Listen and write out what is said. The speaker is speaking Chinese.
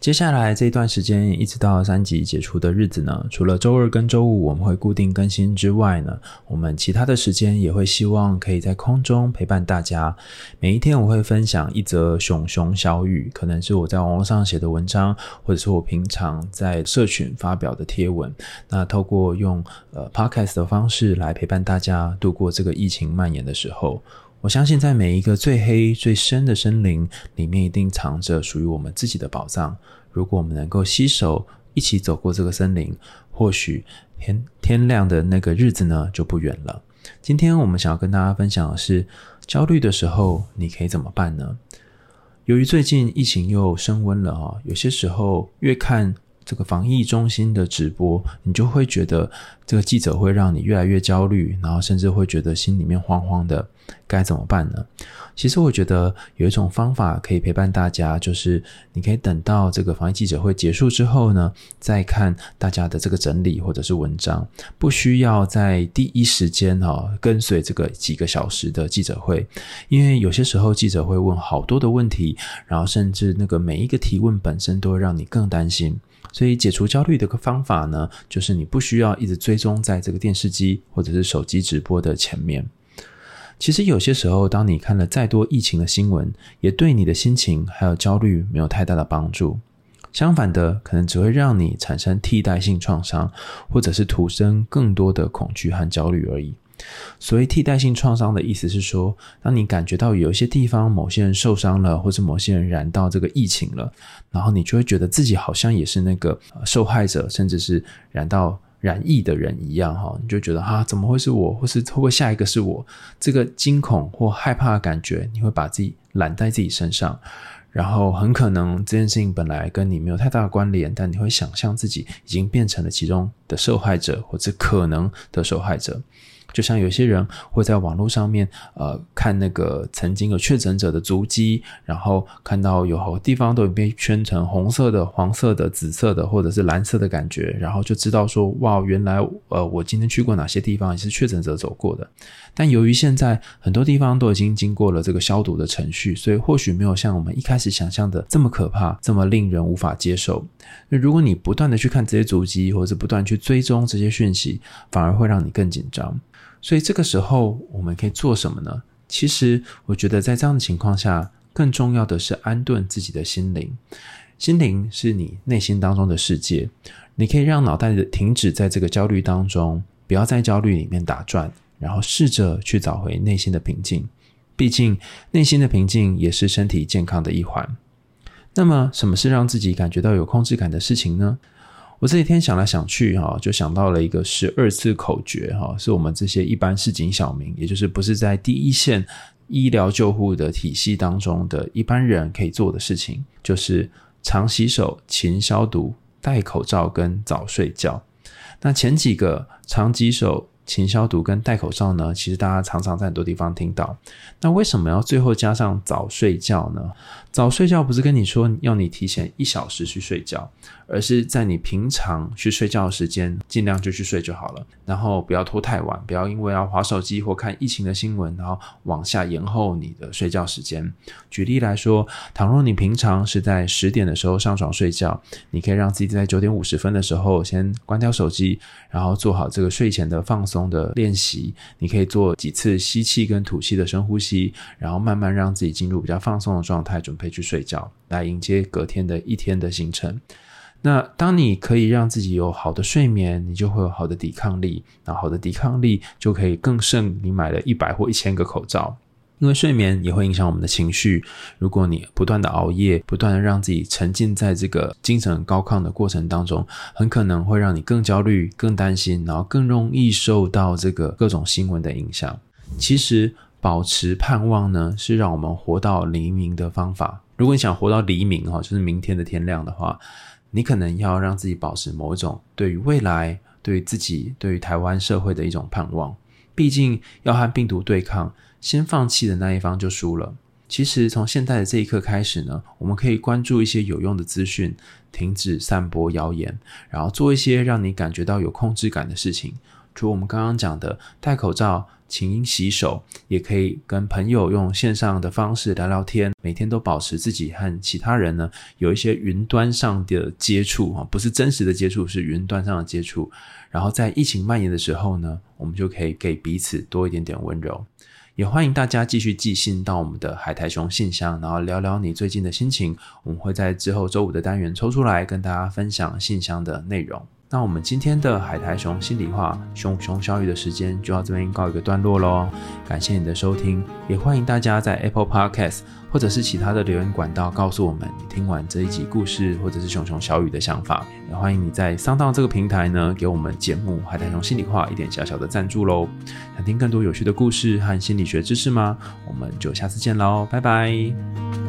接下来这一段时间，一直到三级解除的日子呢，除了周二跟周五我们会固定更新之外呢，我们其他的时间也会希望可以在空中陪伴大家。每一天我会分享一则熊熊小语，可能是我在网络上写的文章，或者是我平常在社群发表的贴文。那透过用呃 podcast 的方式来陪伴大家度过这个疫情蔓延的时候。我相信，在每一个最黑、最深的森林里面，一定藏着属于我们自己的宝藏。如果我们能够携手一起走过这个森林，或许天天亮的那个日子呢，就不远了。今天我们想要跟大家分享的是，焦虑的时候你可以怎么办呢？由于最近疫情又升温了啊，有些时候越看。这个防疫中心的直播，你就会觉得这个记者会让你越来越焦虑，然后甚至会觉得心里面慌慌的，该怎么办呢？其实我觉得有一种方法可以陪伴大家，就是你可以等到这个防疫记者会结束之后呢，再看大家的这个整理或者是文章，不需要在第一时间哈跟随这个几个小时的记者会，因为有些时候记者会问好多的问题，然后甚至那个每一个提问本身都会让你更担心。所以解除焦虑的个方法呢，就是你不需要一直追踪在这个电视机或者是手机直播的前面。其实有些时候，当你看了再多疫情的新闻，也对你的心情还有焦虑没有太大的帮助。相反的，可能只会让你产生替代性创伤，或者是徒生更多的恐惧和焦虑而已。所谓替代性创伤的意思是说，当你感觉到有一些地方某些人受伤了，或者某些人染到这个疫情了，然后你就会觉得自己好像也是那个受害者，甚至是染到染疫的人一样，哈，你就觉得啊，怎么会是我，或是会不会下一个是我？这个惊恐或害怕的感觉，你会把自己揽在自己身上，然后很可能这件事情本来跟你没有太大的关联，但你会想象自己已经变成了其中的受害者，或者可能的受害者。就像有些人会在网络上面，呃，看那个曾经有确诊者的足迹，然后看到有好地方都被圈成红色的、黄色的、紫色的，或者是蓝色的感觉，然后就知道说，哇，原来呃，我今天去过哪些地方也是确诊者走过的。但由于现在很多地方都已经经过了这个消毒的程序，所以或许没有像我们一开始想象的这么可怕，这么令人无法接受。那如果你不断的去看这些足迹，或者是不断去追踪这些讯息，反而会让你更紧张。所以这个时候我们可以做什么呢？其实我觉得在这样的情况下，更重要的是安顿自己的心灵。心灵是你内心当中的世界，你可以让脑袋停止在这个焦虑当中，不要在焦虑里面打转，然后试着去找回内心的平静。毕竟内心的平静也是身体健康的一环。那么，什么是让自己感觉到有控制感的事情呢？我这几天想来想去，哈，就想到了一个十二字口诀，哈，是我们这些一般市井小民，也就是不是在第一线医疗救护的体系当中的一般人可以做的事情，就是常洗手、勤消毒、戴口罩跟早睡觉。那前几个常洗手。勤消毒跟戴口罩呢，其实大家常常在很多地方听到。那为什么要最后加上早睡觉呢？早睡觉不是跟你说要你提前一小时去睡觉，而是在你平常去睡觉的时间，尽量就去睡就好了。然后不要拖太晚，不要因为要划手机或看疫情的新闻，然后往下延后你的睡觉时间。举例来说，倘若你平常是在十点的时候上床睡觉，你可以让自己在九点五十分的时候先关掉手机，然后做好这个睡前的放松的练习，你可以做几次吸气跟吐气的深呼吸，然后慢慢让自己进入比较放松的状态，准备去睡觉，来迎接隔天的一天的行程。那当你可以让自己有好的睡眠，你就会有好的抵抗力，那好的抵抗力就可以更胜你买了一百或一千个口罩。因为睡眠也会影响我们的情绪。如果你不断的熬夜，不断的让自己沉浸在这个精神高亢的过程当中，很可能会让你更焦虑、更担心，然后更容易受到这个各种新闻的影响。其实，保持盼望呢，是让我们活到黎明的方法。如果你想活到黎明，哈，就是明天的天亮的话，你可能要让自己保持某一种对于未来、对于自己、对于台湾社会的一种盼望。毕竟要和病毒对抗，先放弃的那一方就输了。其实从现在的这一刻开始呢，我们可以关注一些有用的资讯，停止散播谣言，然后做一些让你感觉到有控制感的事情。除我们刚刚讲的戴口罩、勤洗手，也可以跟朋友用线上的方式聊聊天，每天都保持自己和其他人呢有一些云端上的接触啊，不是真实的接触，是云端上的接触。然后在疫情蔓延的时候呢，我们就可以给彼此多一点点温柔。也欢迎大家继续寄信到我们的海苔熊信箱，然后聊聊你最近的心情。我们会在之后周五的单元抽出来跟大家分享信箱的内容。那我们今天的海苔熊心里话，熊熊小雨的时间就到这边告一个段落喽。感谢你的收听，也欢迎大家在 Apple Podcast 或者是其他的留言管道告诉我们你听完这一集故事或者是熊熊小雨的想法。也欢迎你在上当这个平台呢，给我们节目海苔熊心里话一点小小的赞助喽。想听更多有趣的故事和心理学知识吗？我们就下次见喽，拜拜。